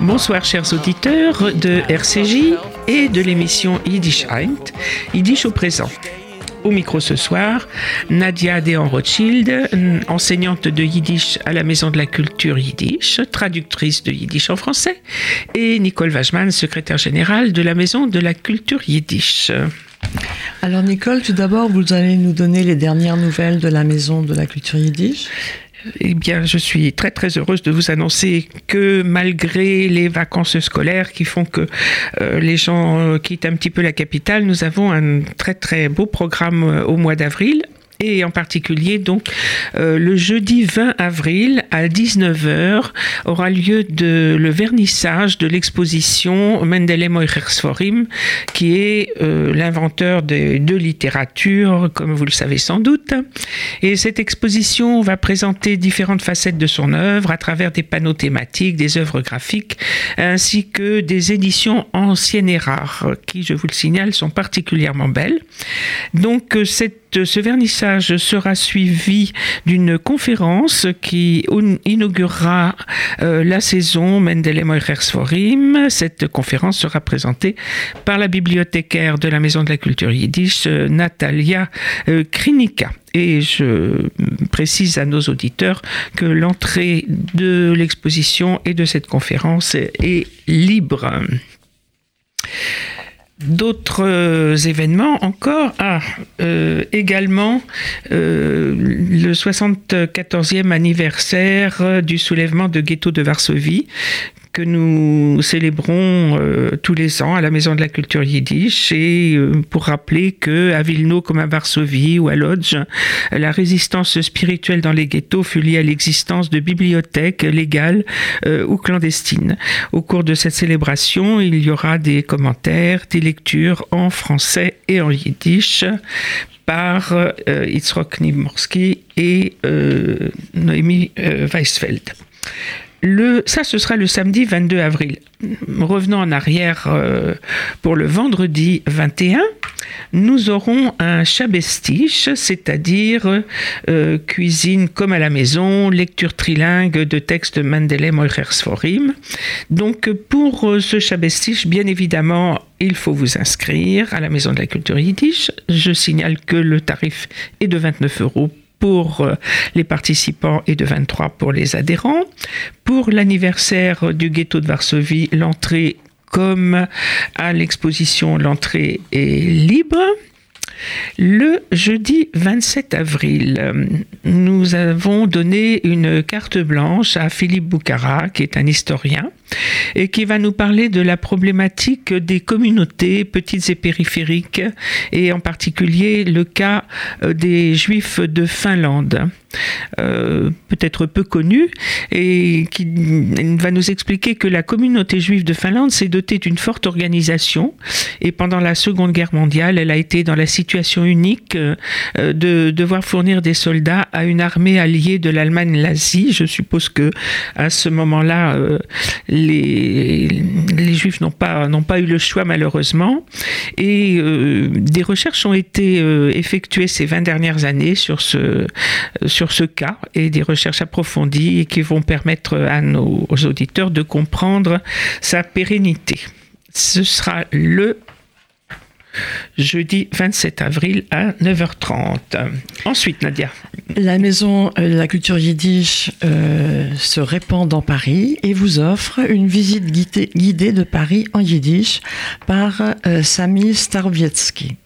Bonsoir chers auditeurs de RCJ et de l'émission Yiddish Eint, Yiddish au présent. Au micro ce soir, Nadia Dehan-Rothschild, enseignante de Yiddish à la Maison de la Culture Yiddish, traductrice de Yiddish en français, et Nicole Wajman, secrétaire générale de la Maison de la Culture Yiddish. Alors Nicole, tout d'abord, vous allez nous donner les dernières nouvelles de la Maison de la Culture Yiddish. Eh bien, je suis très très heureuse de vous annoncer que malgré les vacances scolaires qui font que euh, les gens quittent un petit peu la capitale, nous avons un très très beau programme euh, au mois d'avril. Et en particulier donc euh, le jeudi 20 avril à 19h aura lieu le vernissage de l'exposition Mendele Moichersforim qui est euh, l'inventeur de, littérature comme vous le savez sans doute. Et cette exposition va présenter différentes facettes de son œuvre à travers des panneaux thématiques, des œuvres graphiques ainsi que des éditions anciennes et rares qui je vous le signale sont particulièrement belles. Donc ce vernissage sera suivi d'une conférence qui inaugurera euh, la saison Mendelem Forim. Cette conférence sera présentée par la bibliothécaire de la Maison de la Culture Yiddish, Natalia euh, Krinika. Et je précise à nos auditeurs que l'entrée de l'exposition et de cette conférence est libre. D'autres euh, événements encore. Ah, euh, également euh, le 74e anniversaire du soulèvement de ghetto de Varsovie que nous célébrons euh, tous les ans à la Maison de la Culture Yiddish et euh, pour rappeler que à Vilno comme à Varsovie ou à Lodz, la résistance spirituelle dans les ghettos fut liée à l'existence de bibliothèques légales euh, ou clandestines. Au cours de cette célébration, il y aura des commentaires, des lectures en français et en yiddish par Itzrok Nimorski et Noémie Weisfeld. Le, ça, ce sera le samedi 22 avril. Revenons en arrière euh, pour le vendredi 21. Nous aurons un chabestiche, c'est-à-dire euh, cuisine comme à la maison, lecture trilingue de textes Mendelem Forim. Donc pour euh, ce chabestiche, bien évidemment, il faut vous inscrire à la Maison de la Culture Yiddish. Je signale que le tarif est de 29 euros pour euh, les participants et de 23 pour les adhérents. Pour l'anniversaire du ghetto de Varsovie, l'entrée comme à l'exposition, l'entrée est libre. Le jeudi 27 avril, nous avons donné une carte blanche à Philippe Boucara, qui est un historien, et qui va nous parler de la problématique des communautés petites et périphériques, et en particulier le cas euh, des Juifs de Finlande. Euh, peut-être peu connu, et qui va nous expliquer que la communauté juive de Finlande s'est dotée d'une forte organisation, et pendant la Seconde Guerre mondiale, elle a été dans la situation unique euh, de devoir fournir des soldats à une armée alliée de l'Allemagne nazie. Je suppose que à ce moment-là, les, Juifs n'ont pas, n'ont pas eu le choix malheureusement. Et euh, des recherches ont été euh, effectuées ces 20 dernières années sur ce, sur ce cas et des recherches approfondies qui vont permettre à nos auditeurs de comprendre sa pérennité. Ce sera le jeudi 27 avril à 9h30. Ensuite, Nadia. La maison de la culture yiddish euh, se répand dans Paris et vous offre une visite guidée, de Paris en yiddish par euh, Sami Starvietsky.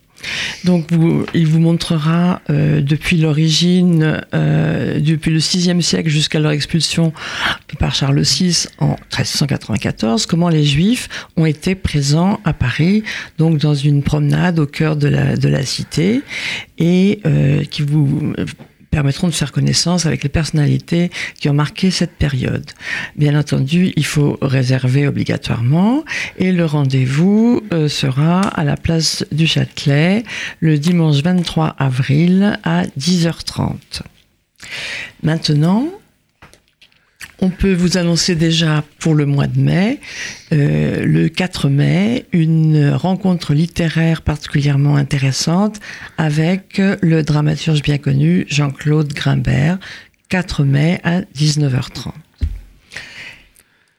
Donc, il vous montrera euh, depuis l'origine, euh, depuis le VIe siècle jusqu'à leur expulsion par Charles VI en 1394, comment les Juifs ont été présents à Paris, donc dans une promenade au cœur de la, de la cité, et euh, qui vous permettront de faire connaissance avec les personnalités qui ont marqué cette période. Bien entendu, il faut réserver obligatoirement et le rendez-vous euh, sera à la place du Châtelet le dimanche 23 avril à 10h30. Maintenant, On peut vous annoncer déjà pour le mois de mai, euh, le 4 mai, une rencontre littéraire particulièrement intéressante avec le dramaturge bien connu Jean-Claude Grimbert, 4 mai à 19h30.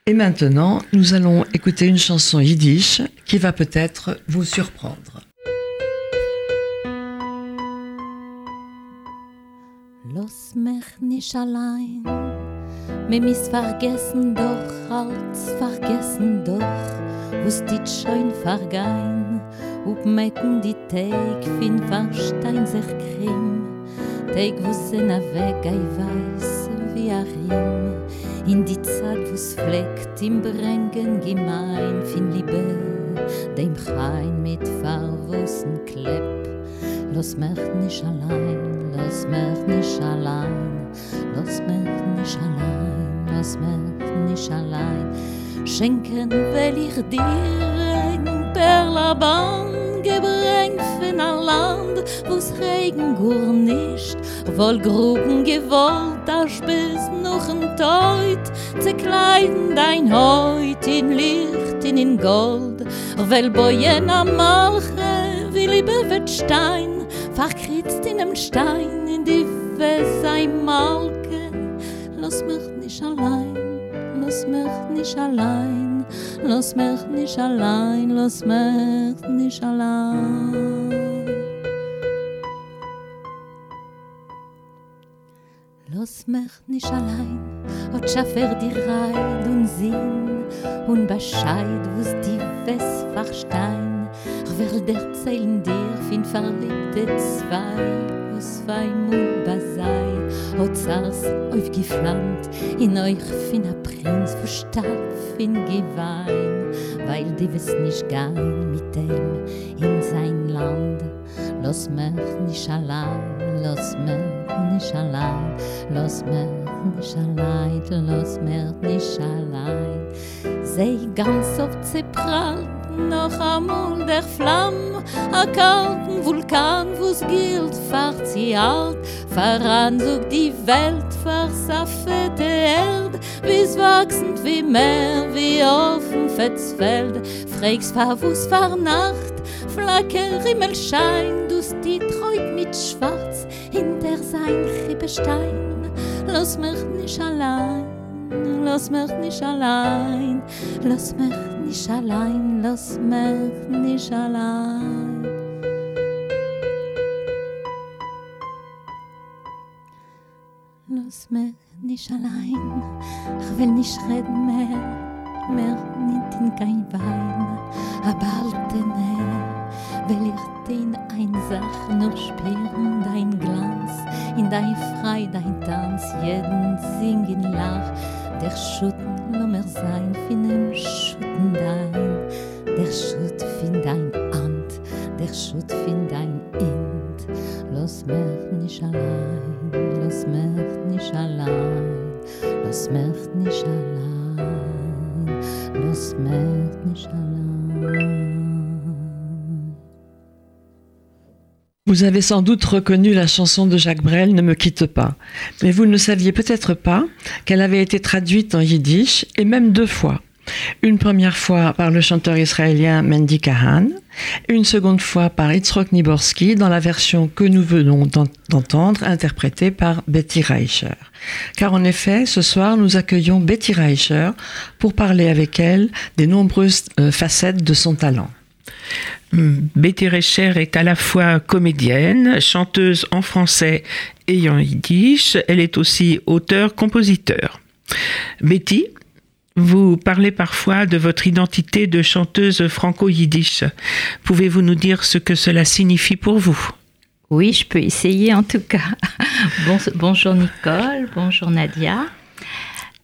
Et maintenant, nous allons écouter une chanson yiddish qui va peut-être vous surprendre. Mir mis vergessen doch, als vergessen doch, wo's dit schön vergein, ob mecken die Tag fin verstein sich krim, Tag wo sind a weg, ei weiß wie a Rim, in die Zeit wo's fleckt im Brengen gemein, fin Liebe, dem Chain mit verwussen Klepp, los mich nicht allein, los mich nicht allein, los mich nicht allein, los mich nicht allein. Schenken will ich dir ein Perlaban, gebrengt von ein Land, wo's Regen gur nicht, wohl Gruppen gewollt, als bis noch ein Teut, zerkleiden dein Heut in Licht, in in Gold, weil Boyen am Malche, wie Liebe wird Stein, verkritzt in einem Stein, in die sei Malke, lass mich nicht allein, lass mich nicht allein, lass mich nicht allein, lass mich nicht allein. Lass mich nicht allein, und schaffer die Reid und Sinn und Bescheid, wo's die West verstein. Ich will erzählen dir von verliebte zwei, wo's zwei Mund und zars aufgeflammt in euch fin a Prinz, wo starb in Gewein, weil die wiss nicht gein mit dem in sein Land. Lass mich nicht allein, lass mich nicht allein, lass mich nicht allein, lass mich nicht allein. Sei ganz oft zerprallt, noch einmal der Flamm, a kalten Vulkan, wo's gilt, fahrt sie alt, voran sucht die Welt, versaffete Erd, wie's wachsend wie Meer, wie offen Fetzfeld, fragst, war wo's war Nacht, Flacke Rimmelschein, du die treut mit Schwarz hinter sein Rippestein. Lass mich nicht allein, lass mich nicht allein, lass mich nicht allein, lass mich nicht allein. Lass mich nicht allein, ich will nicht reden mehr, mehr nicht in kein Wein, aber alte Nähe will ich den Einsach nur spüren, dein Glanz, in dein Frei, dein Tanz, jeden Singen, Lach, der Schutten, lo mehr sein, fin dem Schutten dein, der Schutt fin dein Ant, der Schutt fin dein Int, los mich nicht allein, los mich nicht allein, los mich nicht allein, los mich nicht allein. Vous avez sans doute reconnu la chanson de Jacques Brel Ne me quitte pas, mais vous ne saviez peut-être pas qu'elle avait été traduite en yiddish et même deux fois. Une première fois par le chanteur israélien Mendy Kahan, une seconde fois par Itzrok Niborski dans la version que nous venons d'entendre, interprétée par Betty Reicher. Car en effet, ce soir, nous accueillons Betty Reicher pour parler avec elle des nombreuses euh, facettes de son talent. Betty Reicher est à la fois comédienne, chanteuse en français et en yiddish. Elle est aussi auteur-compositeur. Betty, vous parlez parfois de votre identité de chanteuse franco-yiddish. Pouvez-vous nous dire ce que cela signifie pour vous? Oui, je peux essayer en tout cas. Bon, bonjour Nicole, bonjour Nadia.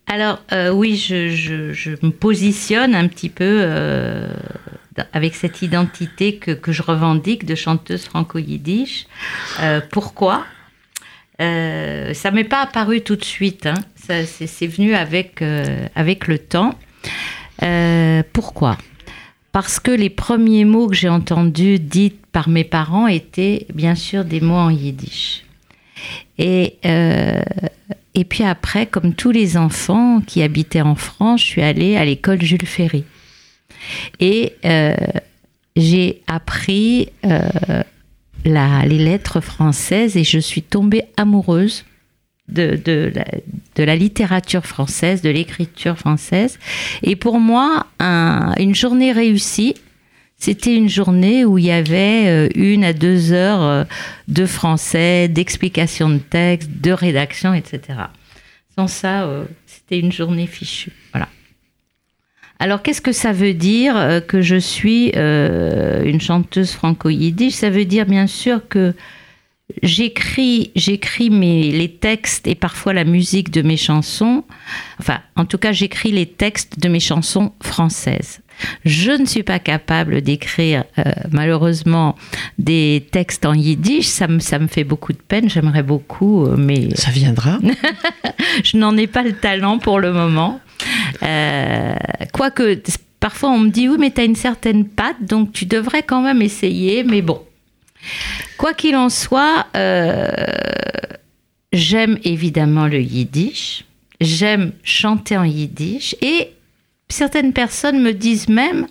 Alors euh, oui, je, me positionne un petit peu euh, avec cette identité que, que, je revendique de chanteuse franco-yiddish. Euh, pourquoi? Euh, Ça m'est pas apparu tout de suite. Hein. C'est venu avec, euh, avec le temps. Euh, pourquoi? Parce que les premiers mots que j'ai entendus dits par mes parents étaient bien sûr des mots en yiddish. Et, et puis après, comme tous les enfants qui habitaient en France, je suis allée à l'école Jules Ferry. Et euh, j'ai appris euh, les lettres françaises et je suis tombée amoureuse de, la, littérature française, de l'écriture française. Et pour moi, un- une journée réussie, c'était une journée où il y avait euh, une à deux heures de français, d'explication de texte, de rédaction, etc. Sans ça, c'était une journée fichue. Voilà. Alors, qu'est-ce que ça veut dire euh, que je suis euh, une chanteuse franco-yiddish? Ça veut dire bien sûr que j'écris, j'écris mes, les textes et parfois la musique de mes chansons. Enfin, en tout cas, j'écris les textes de mes chansons françaises. Je ne suis pas capable d'écrire, euh, malheureusement, des textes en yiddish. Ça me, ça me fait beaucoup de peine. J'aimerais beaucoup, mais Ça viendra. je n'en ai pas le talent pour le moment. Euh, quoique, parfois on me dit oui, mais tu as une certaine patte, donc tu devrais quand même essayer. Mais bon, quoi qu'il en soit, euh, j'aime évidemment le yiddish. J'aime chanter en yiddish. Et certaines personnes me disent même,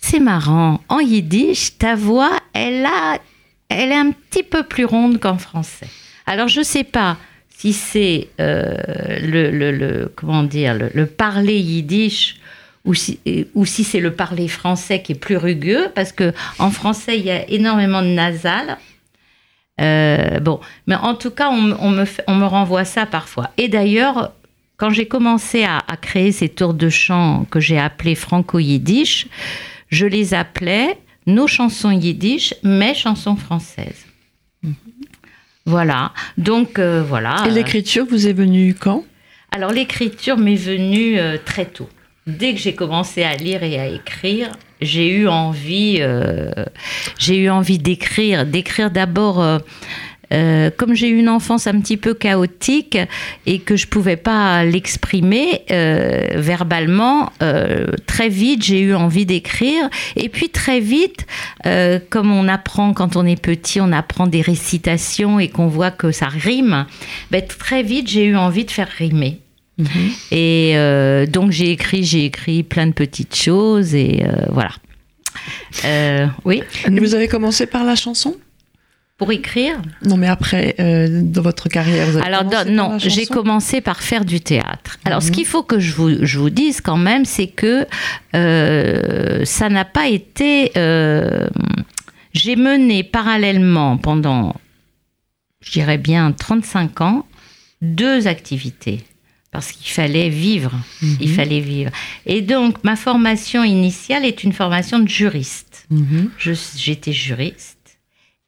c'est marrant, en yiddish, ta voix, elle, a, elle est un petit peu plus ronde qu'en français. Alors je sais pas si c'est euh, le, comment dire le, le parler yiddish ou si, ou si c'est le parler français qui est plus rugueux parce que en français il y a énormément de nasal. Euh, bon, mais en tout cas, on, me- on me renvoie ça parfois. Et d'ailleurs, quand j'ai commencé à, à créer ces tours de chant que j'ai appelés franco-yiddish, je les appelais nos chansons yiddish, mes chansons françaises. Voilà. Donc, euh, voilà. Et l'écriture vous est venue quand? Alors l'écriture m'est venue euh, très tôt. Dès que j'ai commencé à lire et à écrire, j'ai eu envie, euh, j'ai eu envie d'écrire, d'écrire d'abord. Euh, comme j'ai eu une enfance un petit peu chaotique et que je pouvais pas l'exprimer euh, verbalement, euh, très vite j'ai eu envie d'écrire. Et puis très vite, euh, comme on apprend quand on est petit, on apprend des récitations et qu'on voit que ça rime, ben, très vite j'ai eu envie de faire rimer. Et euh, donc j'ai écrit, j'ai écrit plein de petites choses et euh, voilà. Euh, oui, Vous avez commencé par la chanson? Pour écrire. Non, mais après, euh, dans votre carrière, vous avez Alors commencé non, par non, j'ai commencé par faire du théâtre. Alors ce Mhm. qu'il faut que je vous, je vous dise quand même, c'est que euh, ça n'a pas été... euh, j'ai mené parallèlement pendant, je dirais bien 35 ans, deux activités. Parce qu'il fallait vivre, il Mhm. fallait vivre. Et donc, ma formation initiale est une formation de juriste. Je- J'étais juriste.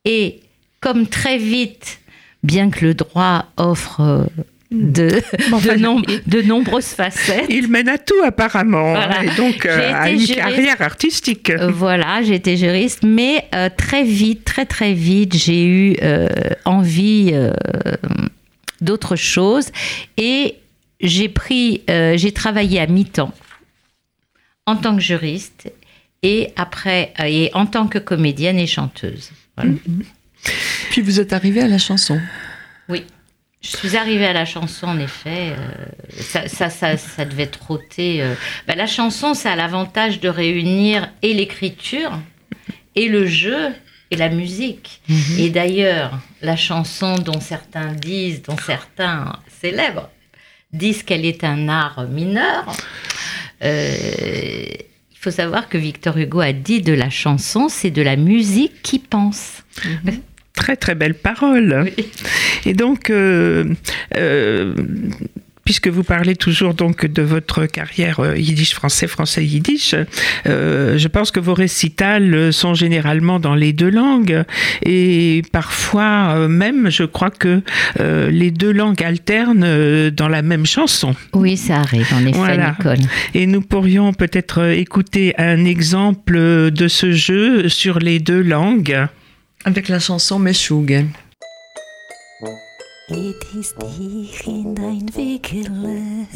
Et comme très vite, bien que le droit offre euh, de, enfin, de, nom- de nombreuses facettes, Il mène à tout apparemment, Voilà. hein, et donc euh, à une juriste. carrière artistique. euh, voilà, j'étais juriste, mais euh, très vite, très très vite, j'ai eu euh, envie d'autre chose et j'ai pris, j'ai travaillé à mi-temps en tant que juriste et après et en tant que comédienne et chanteuse. Voilà. Puis vous êtes arrivé à la chanson. Oui. Je suis arrivée à la chanson, en effet. euh, ça, ça, ça, ça devait trotter. euh. Bah, la chanson, ça a l'avantage de réunir et l'écriture, et le jeu, et la musique. Et d'ailleurs, la chanson dont certains disent, dont certains célèbrent, disent qu'elle est un art mineur. euh, il faut savoir que Victor Hugo a dit de la chanson, c'est de la musique qui pense. Très très belle parole. Oui. Et donc, euh, euh, puisque vous parlez toujours donc de votre carrière euh, yiddish français, français yiddish, euh, je pense que vos récitals sont généralement dans les deux langues et parfois même, je crois que euh, les deux langues alternent dans la même chanson. Oui, ça arrive, en effet, Voilà. Nicole. Et nous pourrions peut-être écouter un exemple de ce jeu sur les deux langues. Avec la chanson Meshuggah. It ist dich in dein Wickerle,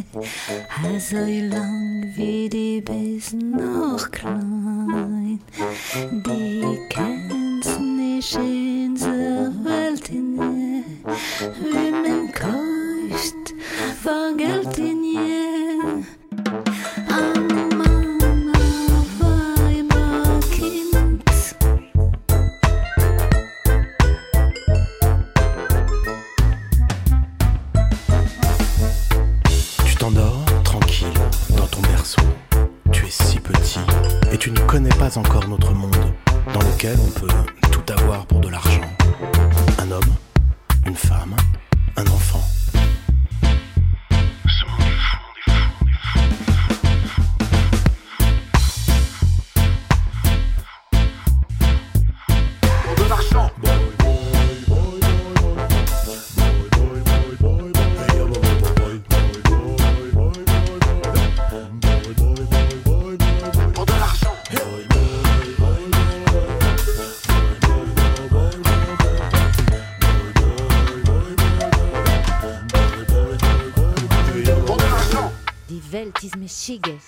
so lang wie die Besen noch klein. Die kennst nicht in der Welt inne, wie Welt ist mir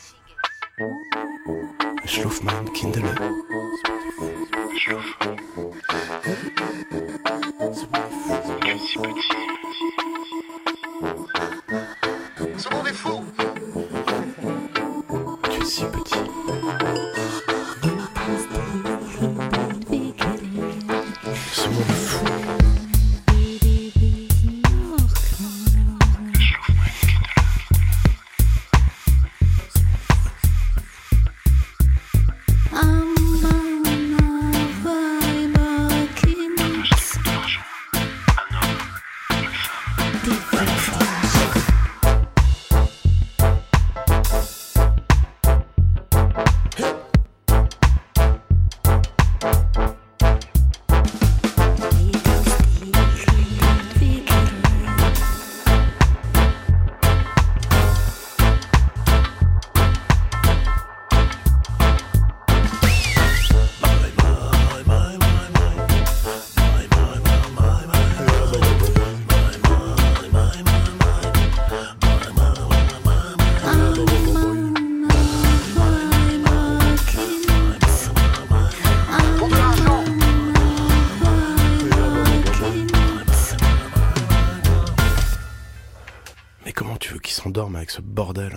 bordel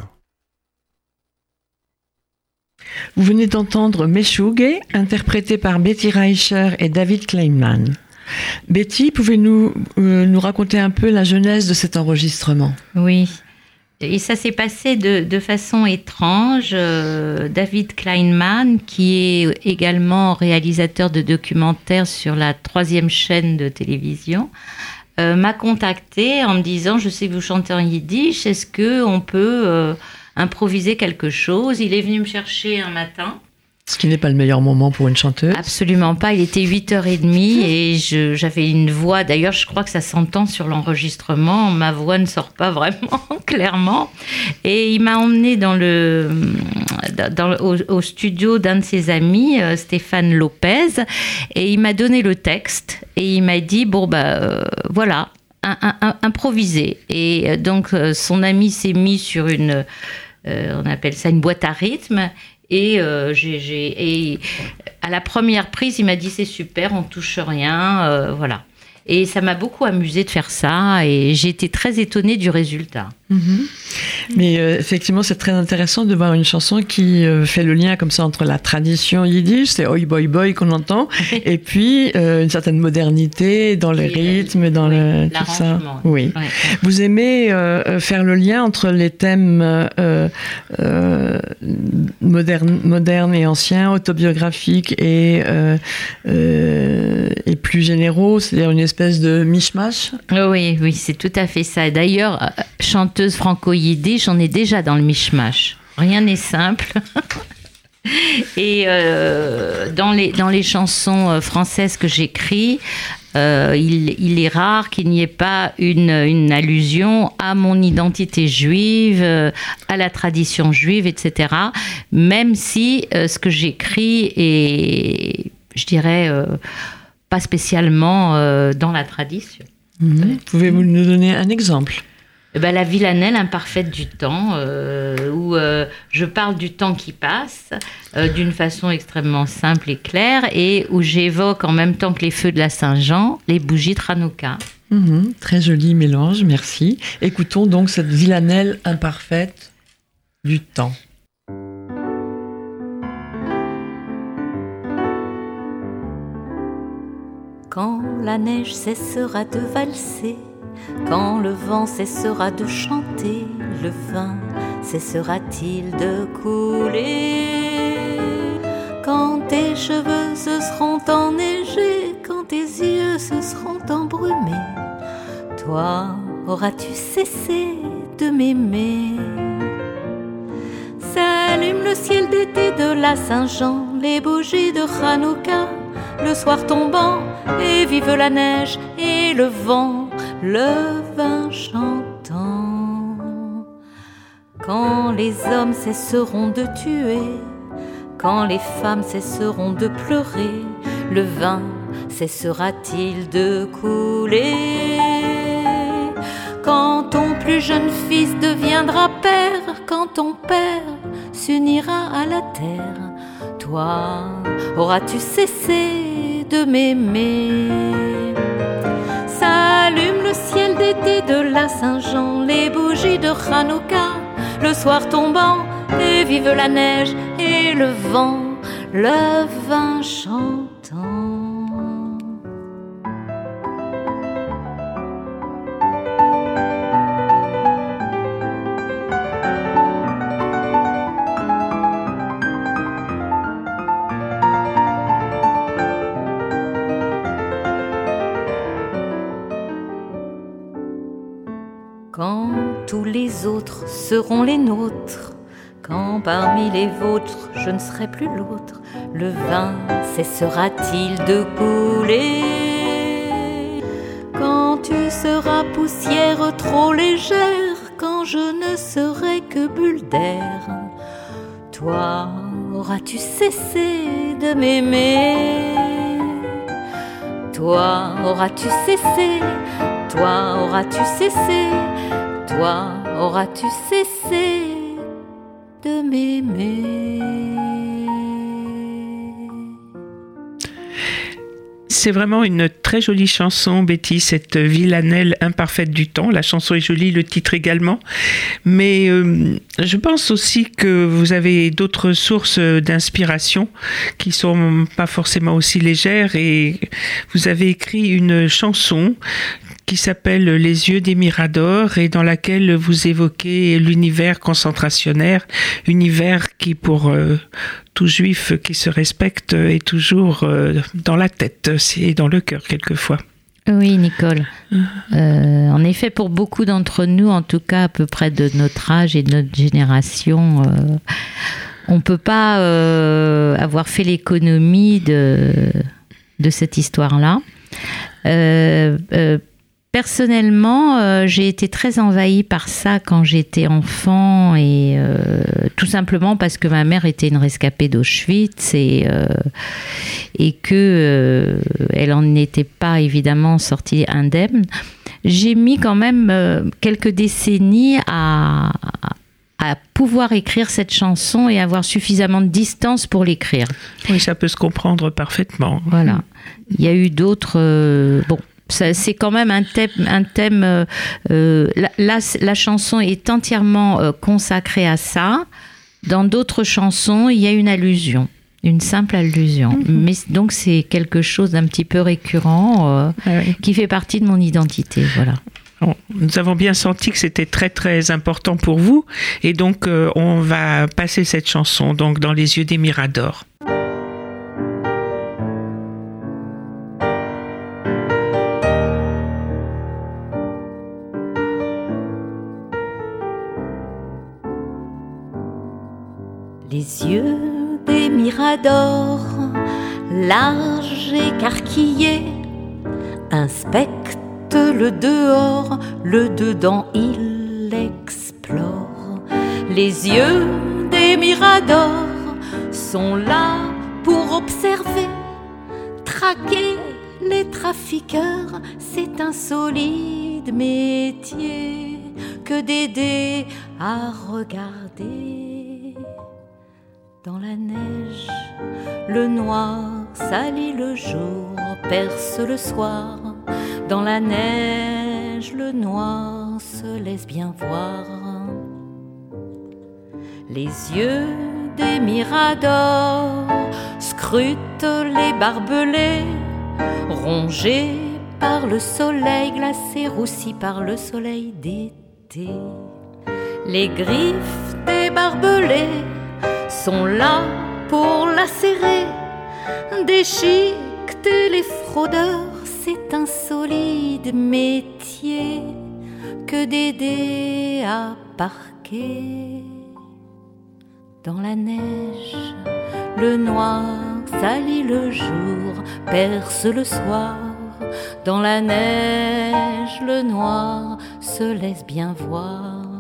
Vous venez d'entendre Meshuge, interprété par Betty Reicher et David Kleinman. Betty, pouvez-nous euh, nous raconter un peu la genèse de cet enregistrement? Oui. Et ça s'est passé de, de façon étrange. Euh, David Kleinman, qui est également réalisateur de documentaires sur la troisième chaîne de télévision, euh, m'a contacté en me disant Je sais que vous chantez en yiddish, est-ce que on peut euh, improviser quelque chose? Il est venu me chercher un matin. Ce qui n'est pas le meilleur moment pour une chanteuse. Absolument pas. Il était 8h30 et j'avais une voix. D'ailleurs, je crois que ça s'entend sur l'enregistrement. Ma voix ne sort pas vraiment clairement. Et il m'a emmené dans le, dans au, studio d'un de ses amis, euh, Stéphane Lopez, et il m'a donné le texte et il m'a dit bon bah euh, voilà. un- un- un- improviser et euh, donc euh, son ami s'est mis sur une on appelle ça une boîte à rythme et, et à la première prise, il m'a dit c'est super, on touche rien, voilà. Et ça m'a beaucoup amusé de faire ça et j'ai été très étonnée du résultat. Mhm. Mais euh, effectivement, c'est très intéressant de voir une chanson qui euh, fait le lien comme ça entre la tradition yiddish, c'est Oi Boy Boy qu'on entend, et puis euh, une certaine modernité dans les rythmes, dans oui, le, tout ça. Oui. Ouais, ouais. Vous aimez faire le lien entre les thèmes modernes, modernes et anciens, autobiographiques et, et plus généraux, c'est-à-dire une espèce de mishmash Oui, oui, c'est tout à fait ça. D'ailleurs, euh, chanteuse franco-yiddish, j'en ai déjà dans le mishmash. Rien n'est simple. Et euh, dans, les, dans les chansons euh, françaises que j'écris, il, il est rare qu'il n'y ait pas une, une allusion à mon identité juive, à la tradition juive, etc. Même si ce que j'écris est, je dirais, pas spécialement euh, dans la tradition. Mhm. Pouvez-vous nous donner un exemple? Eh ben, la villanelle imparfaite du temps, euh, où euh, je parle du temps qui passe d'une façon extrêmement simple et claire, et où j'évoque en même temps que les feux de la Saint-Jean, les bougies de Hanouka. Mhm, Très joli mélange, merci. Écoutons donc cette villanelle imparfaite du temps. Quand la neige cessera de valser, quand le vent cessera de chanter, le vin cessera-t-il de couler? Quand tes cheveux se seront enneigés, quand tes yeux se seront embrumés, toi auras-tu cessé de m'aimer? S'allume le ciel d'été de la Saint-Jean, les bougies de Hanouka, le soir tombant, et vive la neige et le vent, le vin chantant. Quand les hommes cesseront de tuer, quand les femmes cesseront de pleurer, le vin cessera-t-il de couler? Quand ton plus jeune fils deviendra père quand ton père s'unira à la terre. Toi, auras-tu cessé m'aimer. S'allume le ciel d'été de la Saint-Jean, les bougies de Hanouka, le soir tombant, et vive la neige et le vent, le vin chantant. Les autres seront les nôtres, quand parmi les vôtres je ne serai plus l'autre, le vin cessera-t-il de couler? Quand tu seras poussière trop légère, quand je ne serai que bulle d'air, toi auras-tu cessé de m'aimer? Toi auras-tu cessé? Toi auras-tu cessé? Toi auras-tu cessé de m'aimer? C'est vraiment une très jolie chanson, Betty, cette villanelle imparfaite du temps. La chanson est jolie, le titre également. Mais euh, je pense aussi que vous avez d'autres sources d'inspiration qui sont pas forcément aussi légères et vous avez écrit une chanson qui s'appelle Les yeux des miradors et dans laquelle vous évoquez l'univers concentrationnaire, univers qui pour euh, tout juif qui se respecte est toujours euh, dans la tête et dans le cœur quelquefois. Oui, Nicole. Euh, en effet, pour beaucoup d'entre nous, en tout cas à peu près de notre âge et de notre génération, euh, on ne peut pas euh, avoir fait l'économie de, de cette histoire-là. Euh, euh, Personnellement, euh, j'ai été très envahie par ça quand j'étais enfant et euh, tout simplement parce que ma mère était une rescapée d'Auschwitz et, euh, et que euh, elle en était pas évidemment sortie indemne. J'ai mis quand même quelques décennies à, à pouvoir écrire cette chanson et avoir suffisamment de distance pour l'écrire. Oui, ça peut se comprendre parfaitement. Voilà. Il y a eu d'autres. bon. C'est quand même un thème. Un thème euh, euh, la, la- la chanson est entièrement euh, consacrée à ça. Dans d'autres chansons, il y a une allusion, une simple allusion. Mais donc c'est quelque chose d'un petit peu récurrent euh, Ah oui. qui fait partie de mon identité. Voilà. Nous avons bien senti que c'était très très important pour vous et donc euh, on va passer cette chanson donc dans les yeux des miradors. Larges écarquillés, inspectent le dehors, le dedans il explore. Les yeux des miradors sont là pour observer, traquer les trafiqueurs, c'est un solide métier que d'aider à regarder. Dans la neige, le noir salit le jour, perce le soir. Dans la neige, le noir se laisse bien voir. Les yeux des miradors scrutent les barbelés, rongés par le soleil glacé, roussis par le soleil d'été. Les griffes des barbelés sont là pour lacérer, déchiqueter les fraudeurs, c'est un solide métier que d'aider à parquer. Dans la neige, le noir salit le jour, perce le soir. Dans la neige, le noir se laisse bien voir.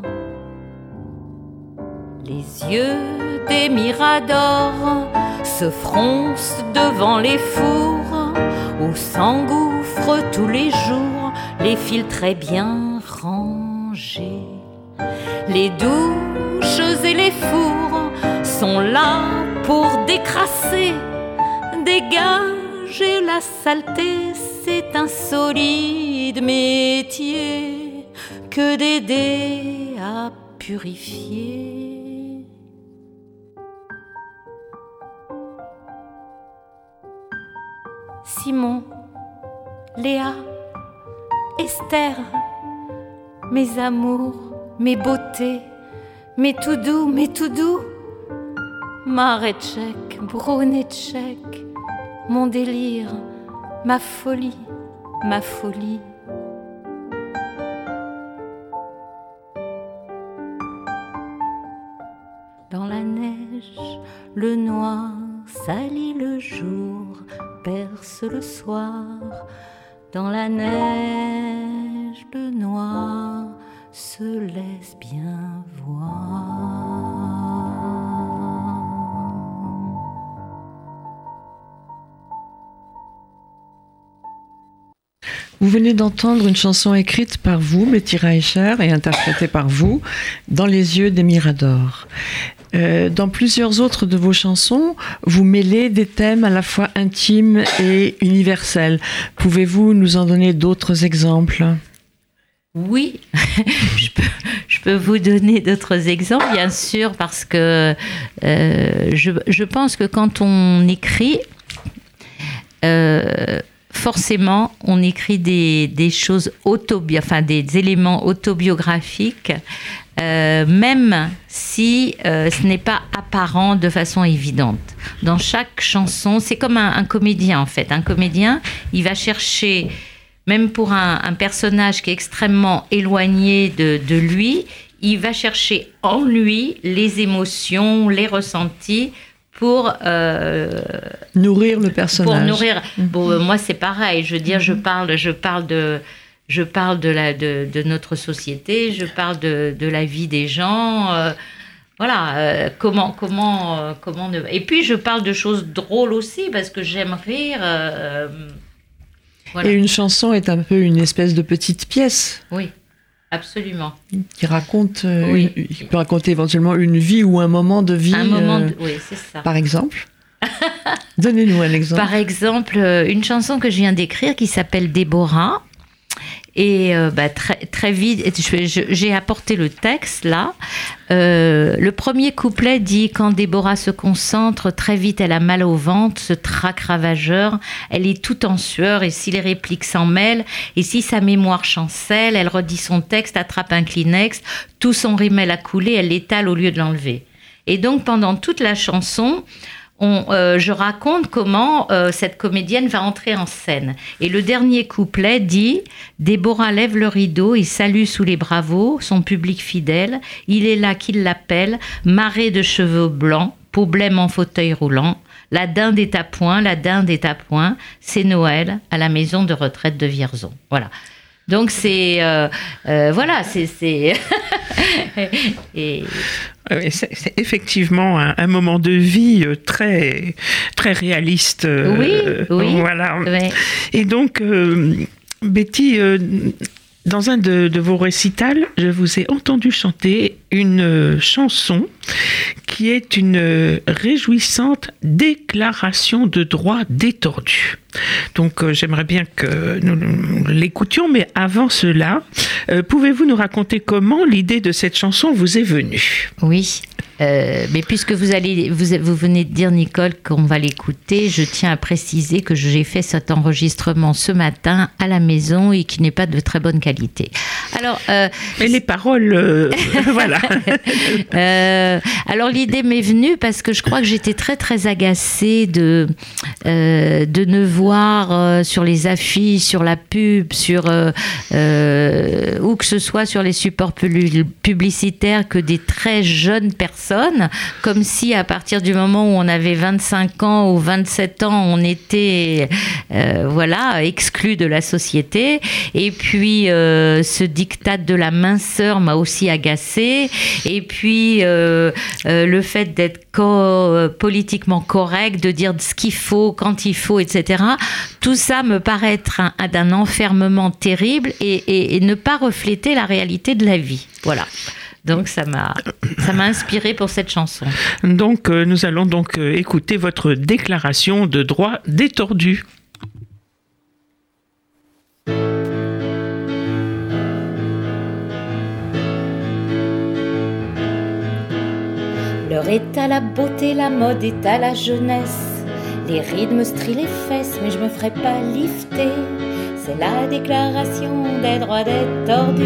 Les yeux des miradors se froncent devant les fours où s'engouffrent tous les jours les fils très bien rangés. Les douches et les fours sont là pour décrasser, dégager la saleté. C'est un solide métier que d'aider à purifier. Simon, Léa, Esther, mes amours, mes beautés, mes tout doux, mes tout doux, Maretchek, Brunetchek, mon délire, ma folie, ma folie. Soir. Dans la neige, le noir se laisse bien voir. Vous venez d'entendre une chanson écrite par vous, Betty Reicher, et interprétée par vous, Dans les yeux des Miradors. Euh, dans plusieurs autres de vos chansons, vous mêlez des thèmes à la fois intimes et universels. Pouvez-vous nous en donner d'autres exemples? Oui, je, peux, je, peux, vous donner d'autres exemples, bien sûr, parce que euh, je, pense que quand on écrit, euh, forcément, on écrit des, des choses autobi enfin des éléments autobiographiques, euh, même si euh, ce n'est pas apparent de façon évidente. Dans chaque chanson, c'est comme un, comédien en fait. Un comédien, il va chercher, même pour un, un personnage qui est extrêmement éloigné de, de lui, il va chercher en lui les émotions, les ressentis pour euh, nourrir le personnage. Pour nourrir. Bon, euh, moi c'est pareil. Je veux dire, je parle, je parle de, je parle de la, de, de notre société, je parle de, de, la vie des gens. Euh, voilà, comment, comment, comment. Ne... Et puis je parle de choses drôles aussi parce que j'aime rire. Voilà. Et une chanson est un peu une espèce de petite pièce. Oui. Absolument. Qui raconte, euh, oui. une, qui peut raconter éventuellement une vie ou un moment de vie. Un moment, de, oui, c'est ça. Par exemple. Donnez-nous un exemple. Par exemple, euh, une chanson que je viens d'écrire qui s'appelle Déborah. Et euh, bah, très, très vite, j'ai apporté le texte là. Euh, le premier couplet dit Quand Déborah se concentre, très vite elle a mal au ventre, ce trac ravageur. Elle est tout en sueur et si les répliques s'en mêlent, et si sa mémoire chancelle, elle redit son texte, attrape un Kleenex, tout son rimel a coulé, elle l'étale au lieu de l'enlever. Et donc pendant toute la chanson, euh, je raconte comment euh, cette comédienne va entrer en scène. Et le dernier couplet dit Déborah lève le rideau et salue sous les bravos son public fidèle. Il est là qu'il l'appelle, marée de cheveux blancs, peau blême en fauteuil roulant. La dinde est à point, la dinde est à point. C'est Noël à la maison de retraite de Vierzon. Voilà. Donc c'est euh, euh, voilà, c'est et c'est effectivement un, un, moment de vie euh, très très réaliste. Oui, oui. Voilà. Ouais. Et donc euh, Betty. Euh, dans un de, vos récitals, je vous ai entendu chanter une chanson qui est une réjouissante déclaration de droit détordu. Donc euh, j'aimerais bien que nous, l'écoutions, mais avant cela, euh, pouvez-vous nous raconter comment l'idée de cette chanson vous est venue? Oui. Euh, mais puisque vous, allez, vous, vous venez de dire, Nicole, qu'on va l'écouter, je tiens à préciser que j'ai fait cet enregistrement ce matin à la maison et qui n'est pas de très bonne qualité. Alors, euh, mais les paroles, voilà. Euh, alors l'idée m'est venue parce que je crois que j'étais très très agacée de euh, de ne voir sur les affiches, sur la pub, sur où que ce soit sur les supports publicitaires que des très jeunes personnes, comme si à partir du moment où on avait 25 ans ou 27 ans, on était voilà exclu de la société. Et puis ce diktat de la minceur m'a aussi agacée. Et puis euh, euh, le fait d'être euh, politiquement correct, de dire ce qu'il faut, quand il faut, etc. Tout ça me paraît être un, d'un enfermement terrible et, et, ne pas refléter la réalité de la vie. Voilà. Donc ça m'a ça m'a inspiré pour cette chanson. Donc euh, nous allons donc euh, écouter votre déclaration de droit détordu. L'heure est à la beauté, la mode est à la jeunesse. Les rythmes strillent les fesses, mais je me ferai pas lifter. C'est la déclaration des droits des tordus,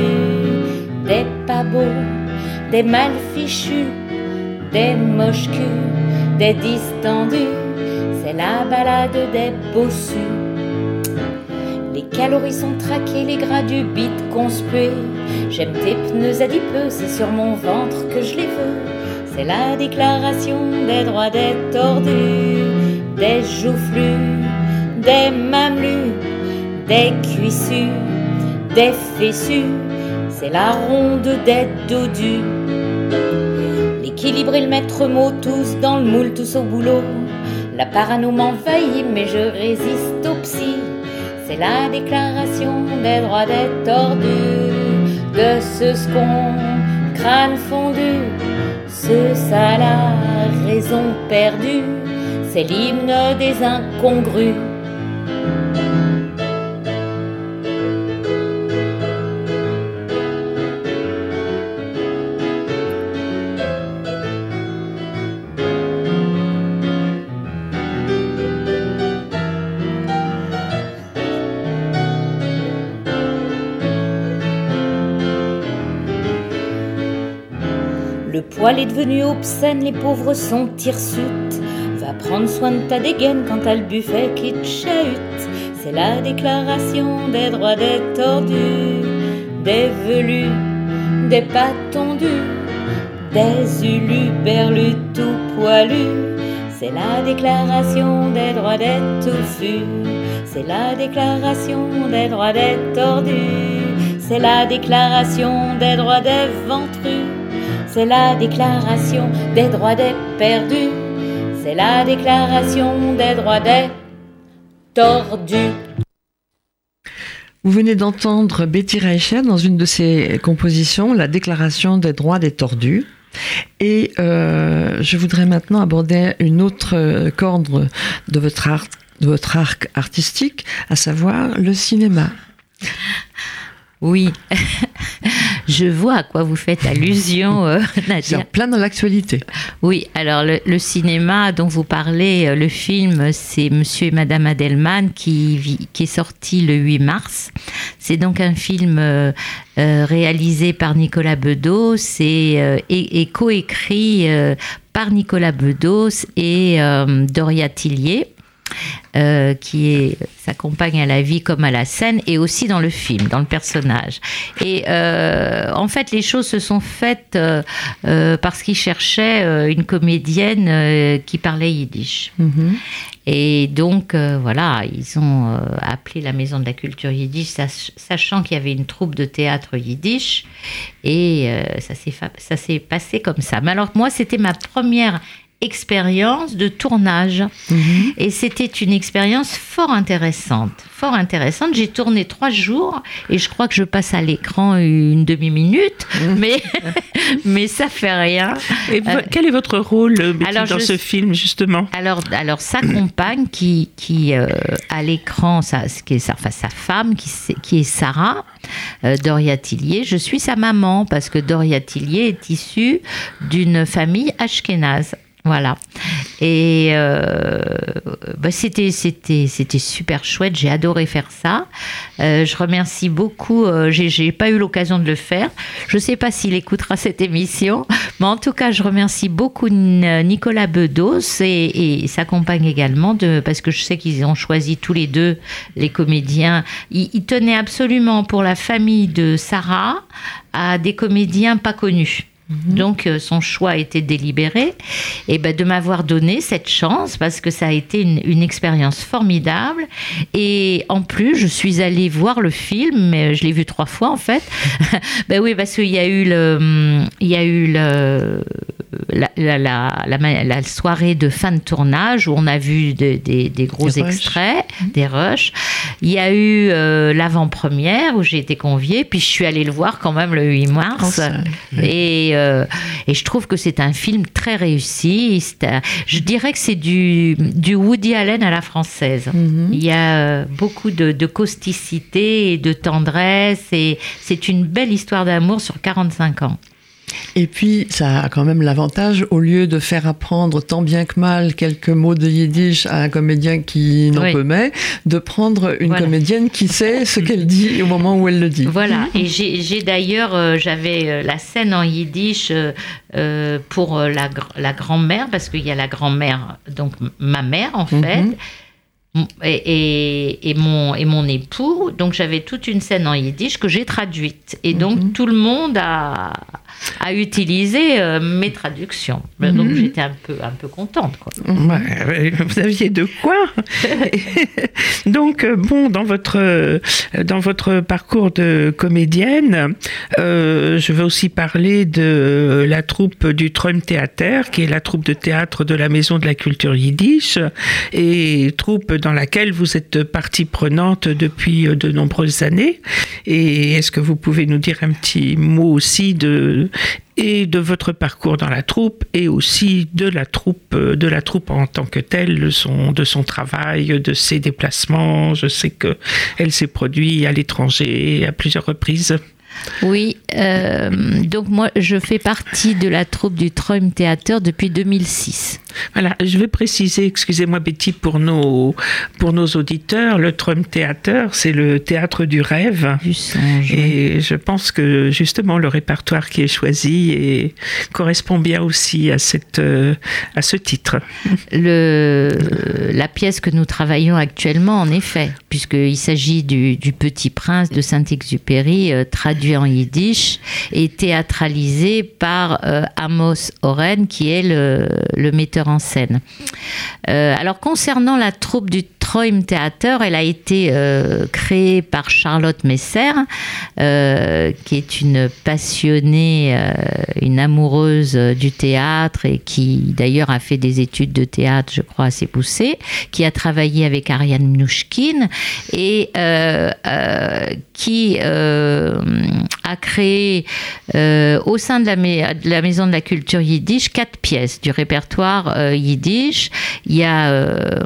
des pas beaux, des mal fichus, des moches culs, des distendus. C'est la balade des bossus. Les calories sont traquées, les gras du bit conspués. J'aime tes pneus adipeux, c'est sur mon ventre que je les veux. C'est la déclaration des droits des tordus, des joufflus, des mamelus, des cuissus, des fessus. C'est la ronde des dodus. L'équilibre et le maître mot, tous dans le moule, tous au boulot. La parano m'envahit, mais je résiste au psy. C'est la déclaration des droits des tordus, de ce scon, crâne fondu, ce ça la raison perdue, c'est l'hymne des incongrus. Poil est devenu obscène, les pauvres sont hirsutes. Va prendre soin de ta dégaine quand t'as le buffet qui te chahute. C'est la déclaration des droits des tordus, des velus, des pas tondus, des uluberlus tout poilus. C'est la déclaration des droits des touffus. C'est la déclaration des droits des tordus. C'est la déclaration des droits des ventrus. C'est la déclaration des droits des perdus. C'est la déclaration des droits des tordus. Vous venez d'entendre Betty Reicher dans une de ses compositions, La Déclaration des droits des tordus. Et euh, je voudrais maintenant aborder une autre corde de votre, art, de votre arc artistique, à savoir le cinéma. Oui, je vois à quoi vous faites allusion, euh, Nadia. C'est en plein dans l'actualité. Oui, alors le, le cinéma dont vous parlez, euh, le film, c'est Monsieur et Madame Adelman qui, est sorti le 8 mars. C'est donc un film euh, euh, réalisé par Nicolas Bedos et, euh, et, et coécrit par Nicolas Bedos et Doria Tillier. Euh, qui est s'accompagne à la vie comme à la scène et aussi dans le film, dans le personnage. Et euh, en fait, les choses se sont faites euh, parce qu'ils cherchaient euh, une comédienne qui parlait yiddish. Mhm. Et donc, voilà, ils ont appelé la Maison de la Culture Yiddish, sach- sachant qu'il y avait une troupe de théâtre yiddish. Et ça s'est passé comme ça. Mais alors, moi, c'était ma première expérience de tournage. Mhm. Et c'était une expérience fort intéressante. Fort intéressante. J'ai tourné trois jours et je crois que je passe à l'écran une demi-minute. Mais, mais ça fait rien. Et Euh, quel est votre rôle, euh, Betty, alors, dans je- ce film, justement? Alors, alors sa compagne qui, qui euh, à l'écran, sa, qui est enfin, sa femme, qui, qui est Sarah, euh, Doria Tillier, je suis sa maman parce que Doria Tillier est issue d'une famille ashkénaze. Voilà. Et euh, bah, c'était c'était c'était super chouette. J'ai adoré faire ça. Euh, je remercie beaucoup. Euh, j'ai pas eu l'occasion de le faire. Je sais pas s'il écoutera cette émission, mais en tout cas, je remercie beaucoup Nicolas Bedos et, sa compagne également de parce que je sais qu'ils ont choisi tous les deux les comédiens. Ils tenaient absolument pour la famille de Sarah à des comédiens pas connus. Donc euh, son choix a été délibéré. Et ben, de m'avoir donné cette chance parce que ça a été une, une expérience formidable. Et en plus je suis allée voir le film mais je l'ai vu trois fois en fait. Ben oui parce qu'il y a eu le il y a eu le la, la, la, la, soirée de fin de tournage où on a vu des, des gros extraits, des rushs. Il y a eu l'avant-première où j'ai été conviée, puis je suis allée le voir quand même le 8 mars. et, et je trouve que c'est un film très réussi. Je dirais que c'est du, du Woody Allen à la française. Mhm. Il y a beaucoup de, de causticité et de tendresse et c'est une belle histoire d'amour sur 45 ans. Et puis, ça a quand même l'avantage, au lieu de faire apprendre tant bien que mal quelques mots de yiddish à un comédien qui n'en peut mais, de prendre une comédienne qui sait ce qu'elle dit au moment où elle le dit. Voilà, et j'ai d'ailleurs, euh, j'avais euh, la scène en yiddish euh, pour la, la grand-mère, parce qu'il y a la grand-mère, donc ma mère en mhm. fait. Et, et, mon, et mon époux. Donc j'avais toute une scène en yiddish que j'ai traduite. Et donc mhm. tout le monde a, a utilisé euh, mes traductions. Donc mhm. j'étais un peu, un peu contente. Quoi. vous aviez de quoi Donc, euh, bon, dans votre, euh, dans votre parcours de comédienne, je veux aussi parler de la troupe du Trum Theater, qui est la troupe de théâtre de la Maison de la Culture Yiddish, et troupe dans laquelle vous êtes partie prenante depuis de nombreuses années. Et est-ce que vous pouvez nous dire un petit mot aussi de et de votre parcours dans la troupe et aussi de la troupe, euh, de la troupe en tant que telle, de son, de son travail, de ses déplacements? Je sais que elle s'est produite à l'étranger à plusieurs reprises. Oui, euh, donc moi je fais partie de la troupe du Trum Theater depuis 2006. Voilà, je vais préciser, excusez-moi Betty, pour nos, pour nos auditeurs, le Trum Theater, c'est le théâtre du rêve. Du songe. Et je pense que justement le répertoire qui est choisi et correspond bien aussi à, cette, à ce titre. Le, la pièce que nous travaillons actuellement, en effet, puisqu'il s'agit du, du, Petit Prince de Saint-Exupéry, euh, en yiddish et théâtralisé par euh, Amos Oren, qui est le, le metteur en scène. Euh, alors concernant la troupe du Troim Theater, elle a été euh, créée par Charlotte Messer, euh, qui est une passionnée, une amoureuse du théâtre et qui d'ailleurs a fait des études de théâtre, je crois, assez poussées, qui a travaillé avec Ariane Mnouchkine et qui a créé au sein de la, de la, Maison de la Culture Yiddish quatre pièces du répertoire euh, yiddish. Il y a euh,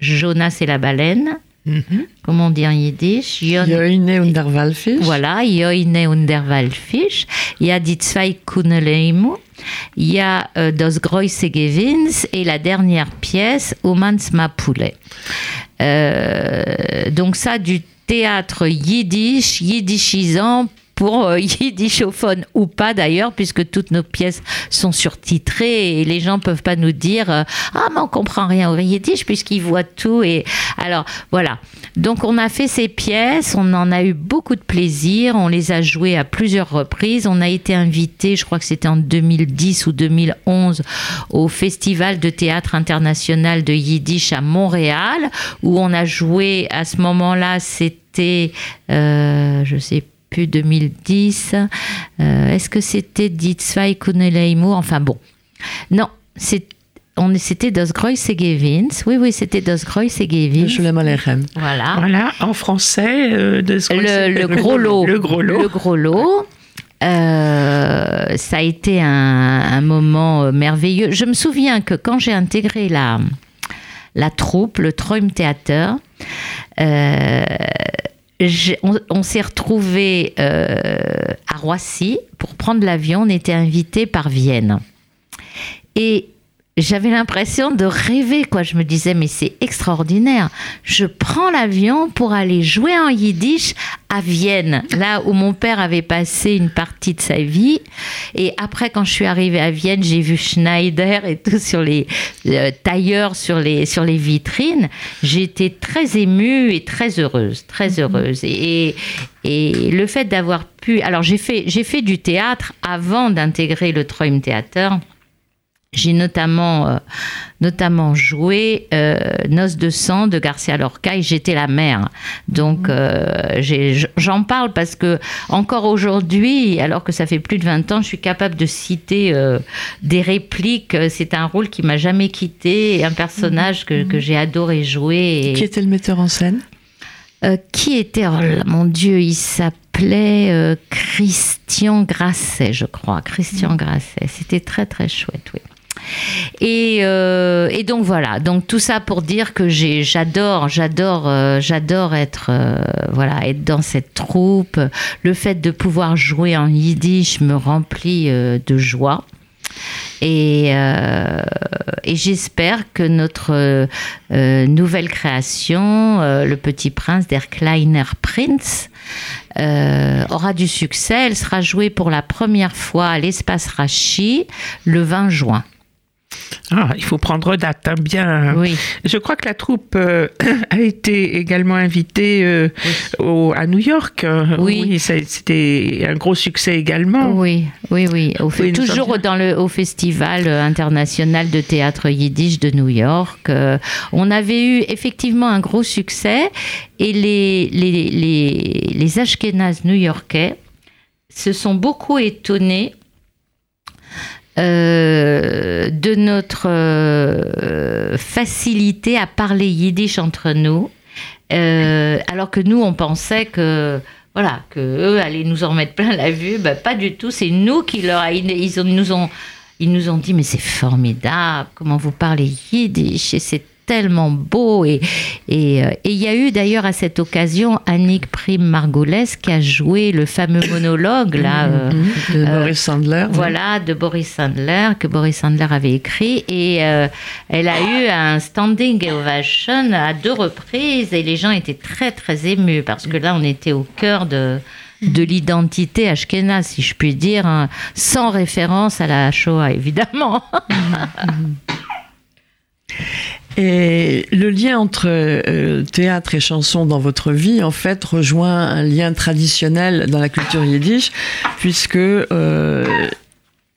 Jonas et la baleine. Mhm. Comment on dit en yiddish? Joine und der Walfisch. Voilà, Joine und der Walfisch. Il y a Die zwei Kuneleimu. Il y a euh, Das Große Gewins et la dernière pièce, Omans Mapule. Euh, donc ça, du théâtre yiddish, yiddishisant pour euh, yiddishophone ou pas d'ailleurs, puisque toutes nos pièces sont surtitrées et les gens peuvent pas nous dire euh, ah mais on comprend rien au yiddish puisqu'ils voient tout et alors voilà. Donc on a fait ces pièces, on en a eu beaucoup de plaisir, on les a jouées à plusieurs reprises, on a été invité, je crois que c'était en 2010 ou 2011 au Festival de théâtre international de Yiddish à Montréal où on a joué à ce moment-là, c'était euh, je sais plus 2010. Euh, est-ce que c'était Die zwei Kuneleimu Enfin bon. Non, c'est on c'était Das Große Gewins. Oui, oui, c'était Das Große Gewins. Voilà. Voilà, en français, euh, le, le, gros lot. Le gros lot. Le gros lot. Euh, ça a été un, un, moment merveilleux. Je me souviens que quand j'ai intégré la, la troupe, le Traum Theater, euh, on, s'est retrouvé euh, à Roissy pour prendre l'avion. On était invité par Vienne. Et j'avais l'impression de rêver, quoi. Je me disais, mais c'est extraordinaire. Je prends l'avion pour aller jouer en yiddish à Vienne, là où mon père avait passé une partie de sa vie. Et après, quand je suis arrivée à Vienne, j'ai vu Schneider et tout sur les euh, tailleurs, sur les, sur les vitrines. J'étais très émue et très heureuse, très mhm. heureuse. Et, et le fait d'avoir pu. Alors, j'ai fait, j'ai fait du théâtre avant d'intégrer le Troim Theater J'ai notamment, euh, notamment joué euh, Noces de sang de Garcia Lorca et j'étais la mère. Donc euh, j'ai- j'en parle parce que encore aujourd'hui, alors que ça fait plus de 20 ans, je suis capable de citer euh, des répliques. C'est un rôle qui m'a jamais quitté et un personnage que, que j'ai adoré jouer. Et- Qui était le metteur en scène? Euh, qui était, oh là, mon Dieu, il s'appelait euh, Christian Grasset, je crois. Christian Grasset. C'était très, très chouette, oui. Et, euh, et donc voilà, donc tout ça pour dire que j'adore, j'adore, euh, j'adore être, euh, voilà, être dans cette troupe. Le fait de pouvoir jouer en yiddish me remplit de joie. Et, et j'espère que notre nouvelle création, Le Petit Prince der Kleiner Prinz, euh, aura du succès. Elle sera jouée pour la première fois à l'espace Rachi le 20 juin. Ah, il faut prendre date, hein, bien. Oui, Je crois que la troupe euh, a été également invitée euh, au- à New York. Euh, Oui. c'était un gros succès également. oui, oui, oui. Au fait- toujours dans le, au Festival international de théâtre yiddish de New York. Euh, on avait eu effectivement un gros succès et les, les, les, les Ashkénazes new-yorkais se sont beaucoup étonnés euh, de notre euh, facilité à parler yiddish entre nous, Euh, alors que nous, on pensait que voilà que eux allaient nous en mettre plein la vue. Bah, pas du tout. C'est nous qui leur a, ils, nous ont ils nous ont dit mais c'est formidable comment vous parlez yiddish et c'est tellement beau et et euh, et il y a eu d'ailleurs à cette occasion Annick Prime Margolès qui a joué le fameux monologue là. euh, Mhm, de euh, Boris Sandler. voilà, de Boris Sandler, que Boris Sandler avait écrit. Et euh, elle a eu un standing ovation à deux reprises. Et les gens étaient très, très émus parce que là, on était au cœur de de l'identité ashkénaze, si je puis dire, hein, sans référence à la Shoah, évidemment. Et le lien entre euh, théâtre et chanson dans votre vie, en fait, rejoint un lien traditionnel dans la culture yiddish, puisque euh,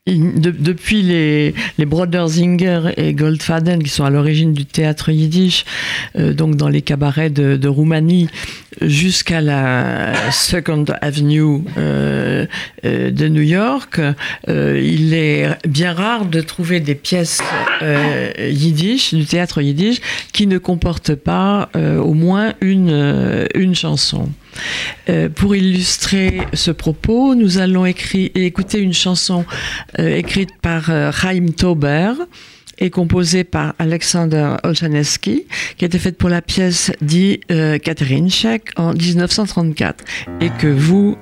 de- depuis les, les Brothers et Goldfaden, qui sont à l'origine du théâtre yiddish, euh, donc dans les cabarets de, Roumanie, jusqu'à la Second Avenue euh, euh, de New York, il est bien rare de trouver des pièces yiddish, du théâtre yiddish, qui ne comportent pas au moins une, une chanson. Euh, pour illustrer ce propos, nous allons écouter une chanson euh, écrite par euh, Chaim Tauber et composée par Alexander Olshaneski, qui a été faite pour la pièce dit Catherine Scheck en 1934 et que vous,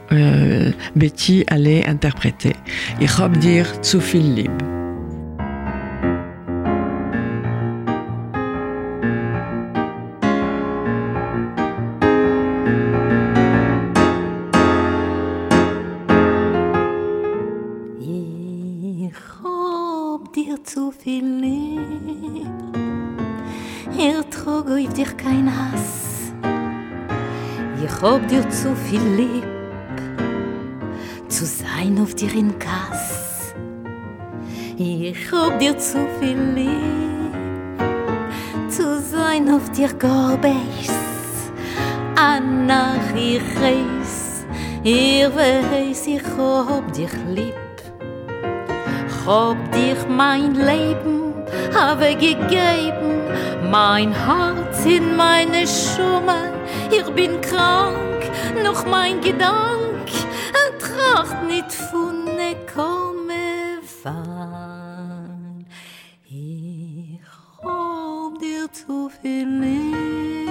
Betty, allez interpréter. Ich hab dir zu viel. Dir viel lieb. Ich trug auf dich kein Hass. Ich hab dir zu viel lieb. Zu sein auf dir in Kass. Ich hab dir zu viel lieb. Zu sein auf dir Gorbeis. Anach ich reis. Ich weiß, ich hab dich lieb. Hab dich mein Leben habe gegeben, mein Herz in meine Schumme. Ich bin krank, noch mein Gedank, tracht nicht von ne komme fan. Ich hab dir zu viel lieb,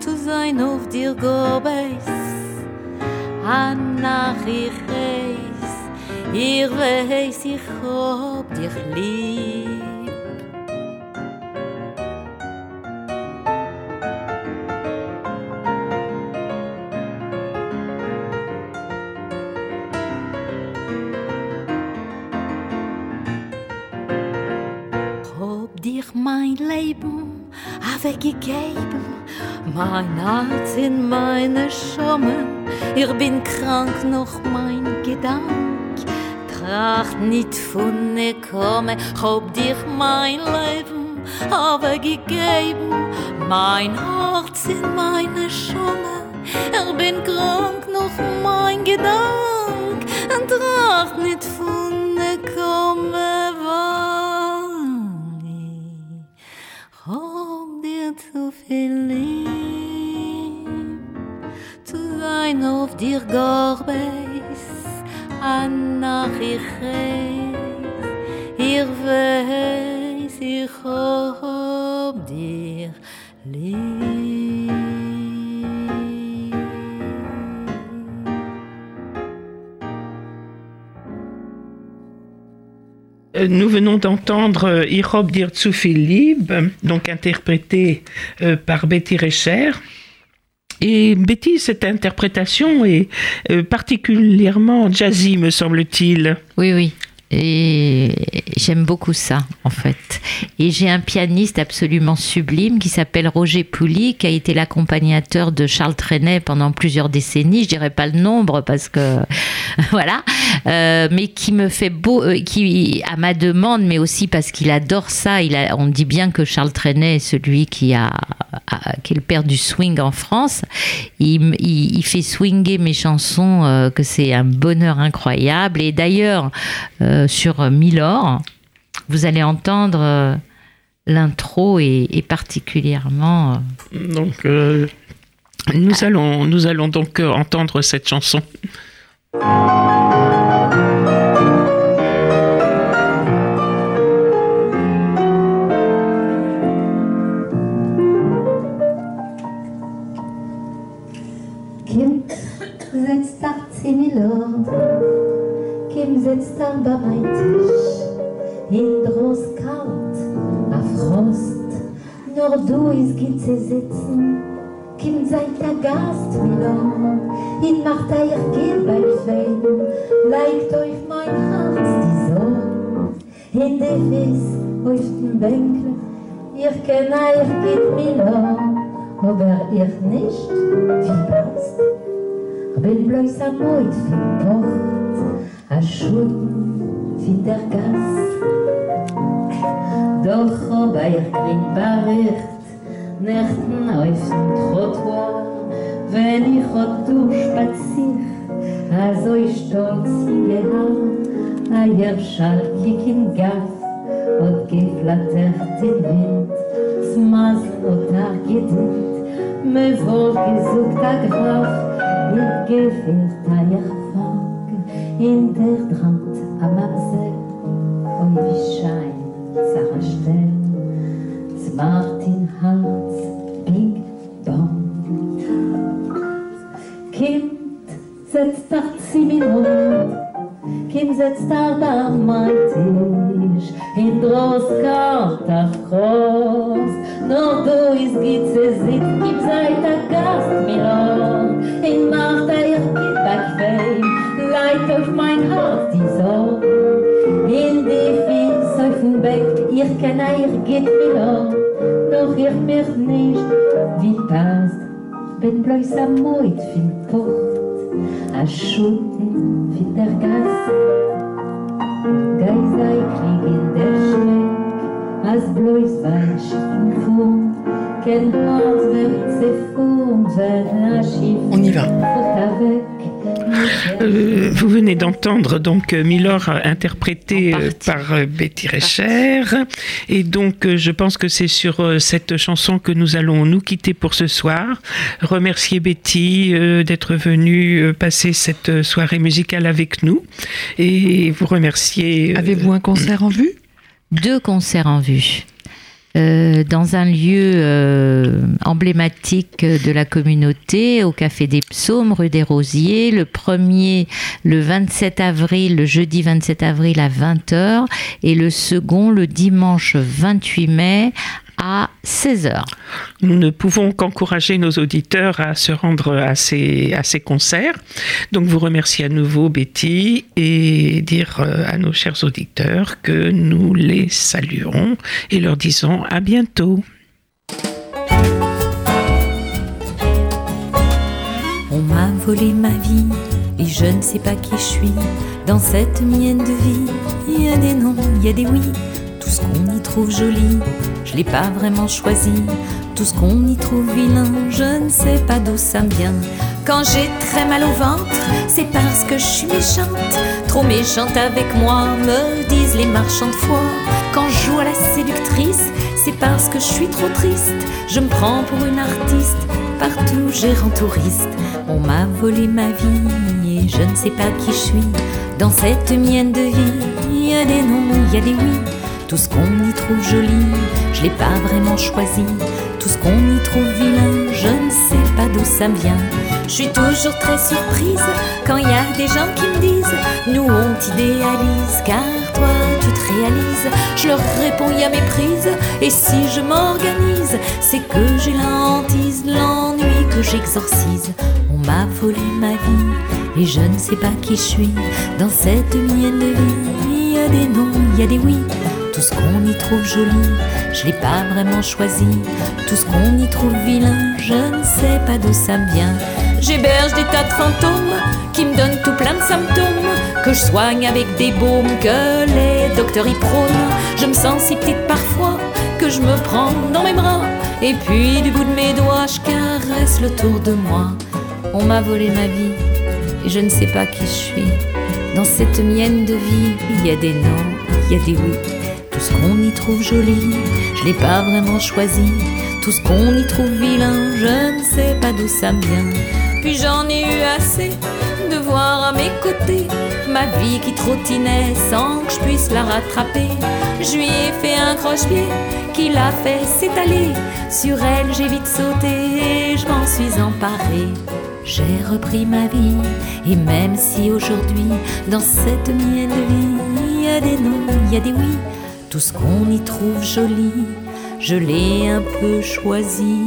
zu sein auf dir Gobeis, Anach ich reis, ich weiß, ich hab dich lieb. Hab dich mein Leben weggegeben, mein Herz in meine Schommen, ich bin krank noch mein Gedank, tracht nicht von ne komme, hab dir mein Leben aber gegeben, mein Herz in meine Schumme. Er bin krank noch mein Gedank, und tracht nicht von ne komme, wann hab dir zu viel zu sein auf dir Gorbeis, Euh, Nous venons d'entendre euh, Irob dir zu viel Lieb, donc interprété euh, par Betty Recher. Et Betty, cette interprétation est euh, particulièrement jazzy, me semble-t-il. Oui, oui. Et j'aime beaucoup ça, en fait. Et j'ai un pianiste absolument sublime qui s'appelle Roger Pouli, qui a été l'accompagnateur de Charles Trenet pendant plusieurs décennies. Je dirais pas le nombre parce que voilà, Euh, mais qui me fait beau, euh, qui à ma demande, mais aussi parce qu'il adore ça. Il a, on dit bien que Charles Trenet est celui qui a, qui est le père du swing en France. Il, m- il- il fait swinger mes chansons, euh, que c'est un bonheur incroyable. Et d'ailleurs, euh, sur Milor, vous allez entendre euh, l'intro et, et particulièrement. Donc, nous, allons, nous allons donc entendre cette chanson. Sitzt da Milord, Kim sitzt da bei mein Tisch, in groß kalt, a Frost, nur du is sie sitzen, Kim seid der Gast, Milord, in macht er ihr geht beim Fein, leigt euch mein Herz die Sorge, in der Fies, auf den Bänkle, ihr kennt euch geht Milord, aber ihr nicht, wie passt. Aber ich bleib so gut für die Wort, als schon sind der Gast. Doch ob ich bin bericht, nicht neu sind Trottoir, wenn ich hot du spazier, also ich stolz in der Hand, a jem schalkig in Gaff, und geflattert in Wind, smaz und nachgedrückt, me wohl gesucht der Graf, gefehlt der in der Drand am Arsel und wie schein Sarah Stell das Martin Hartz Bong Kind setzt nach sieben Hund Kim setzt da da mein Tisch in groß kalt auf groß. Nur du ist gitze sitz Kim sei Gast, leit auf mein Herz die Sorge, in die Fies auf dem Beck, ihr kennt ihr geht Milon, doch ich mich nicht, wie passt, bin bloß am Moid fin Port, a Schulden fin der Geisei krieg in der bloß Fum, kein Herz wird se fum, wenn a Schiff On y va. Euh, vous venez d'entendre donc euh, Milor interprété euh, par Betty Recher et donc je pense que c'est sur cette chanson que nous allons nous quitter pour ce soir. Remercier Betty euh, d'être venue passer cette soirée musicale avec nous et vous remercier. euh, Avez-vous un concert en vue? Deux concerts en vue. Euh, dans un lieu euh, emblématique de la communauté, au Café des Psaumes, rue des Rosiers. Le premier, le 27 avril, le jeudi 27 avril à 20h. Et le second, le dimanche 28 mai à 16h. Nous ne pouvons qu'encourager nos auditeurs à se rendre à ces, à ces concerts. Donc vous remercier à nouveau Betty et dire euh, à nos chers auditeurs que nous les saluerons et leur disons à bientôt. On m'a volé ma vie et je ne sais pas qui je suis. Dans cette mienne de vie, il y a des noms, il y a des oui. Tout ce qu'on y trouve joli, je l'ai pas vraiment choisi. Tout ce qu'on y trouve vilain, je ne sais pas d'où ça me vient. Quand j'ai très mal au ventre, c'est parce que je suis méchante. Trop méchante avec moi, me disent les marchands de foi. Quand je joue à la séductrice, c'est parce que je suis trop triste. Je me prends pour une artiste, partout gérant touriste. On m'a volé ma vie et je ne sais pas qui je suis. Dans cette mienne de vie, il y a des noms, il y a des oui. Tout ce qu'on y trouve joli, je l'ai pas vraiment choisi. Tout ce qu'on y trouve vilain, je ne sais pas d'où ça vient. Je suis toujours très surprise quand il y a des gens qui me disent Nous on t'idéalise car toi tu te réalises. Je leur réponds y a méprise et si je m'organise, c'est que j'ai la l'ennui que j'exorcise. On m'a volé ma vie et je ne sais pas qui je suis. Dans cette mienne de vie, il y a des noms, il y a des oui. Tout ce qu'on y trouve joli, je l'ai pas vraiment choisi. Tout ce qu'on y trouve vilain, je ne sais pas d'où ça vient. J'héberge des tas de fantômes qui me donnent tout plein de symptômes que je soigne avec des baumes que les docteurs y prônent. Je me sens si petite parfois que je me prends dans mes bras et puis du bout de mes doigts je caresse le tour de moi. On m'a volé ma vie et je ne sais pas qui je suis. Dans cette mienne de vie, il y a des noms, il y a des oui. Tout ce qu'on y trouve joli, je l'ai pas vraiment choisi. Tout ce qu'on y trouve vilain, je ne sais pas d'où ça vient. Puis j'en ai eu assez de voir à mes côtés ma vie qui trottinait sans que je puisse la rattraper. Je lui ai fait un croche-pied qui l'a fait s'étaler. Sur elle, j'ai vite sauté et je m'en suis emparée. J'ai repris ma vie et même si aujourd'hui, dans cette mienne vie, il y a des non, il y a des oui, tout ce qu'on y trouve joli, je l'ai un peu choisi.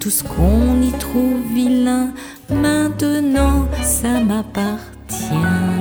Tout ce qu'on y trouve vilain, maintenant ça m'appartient.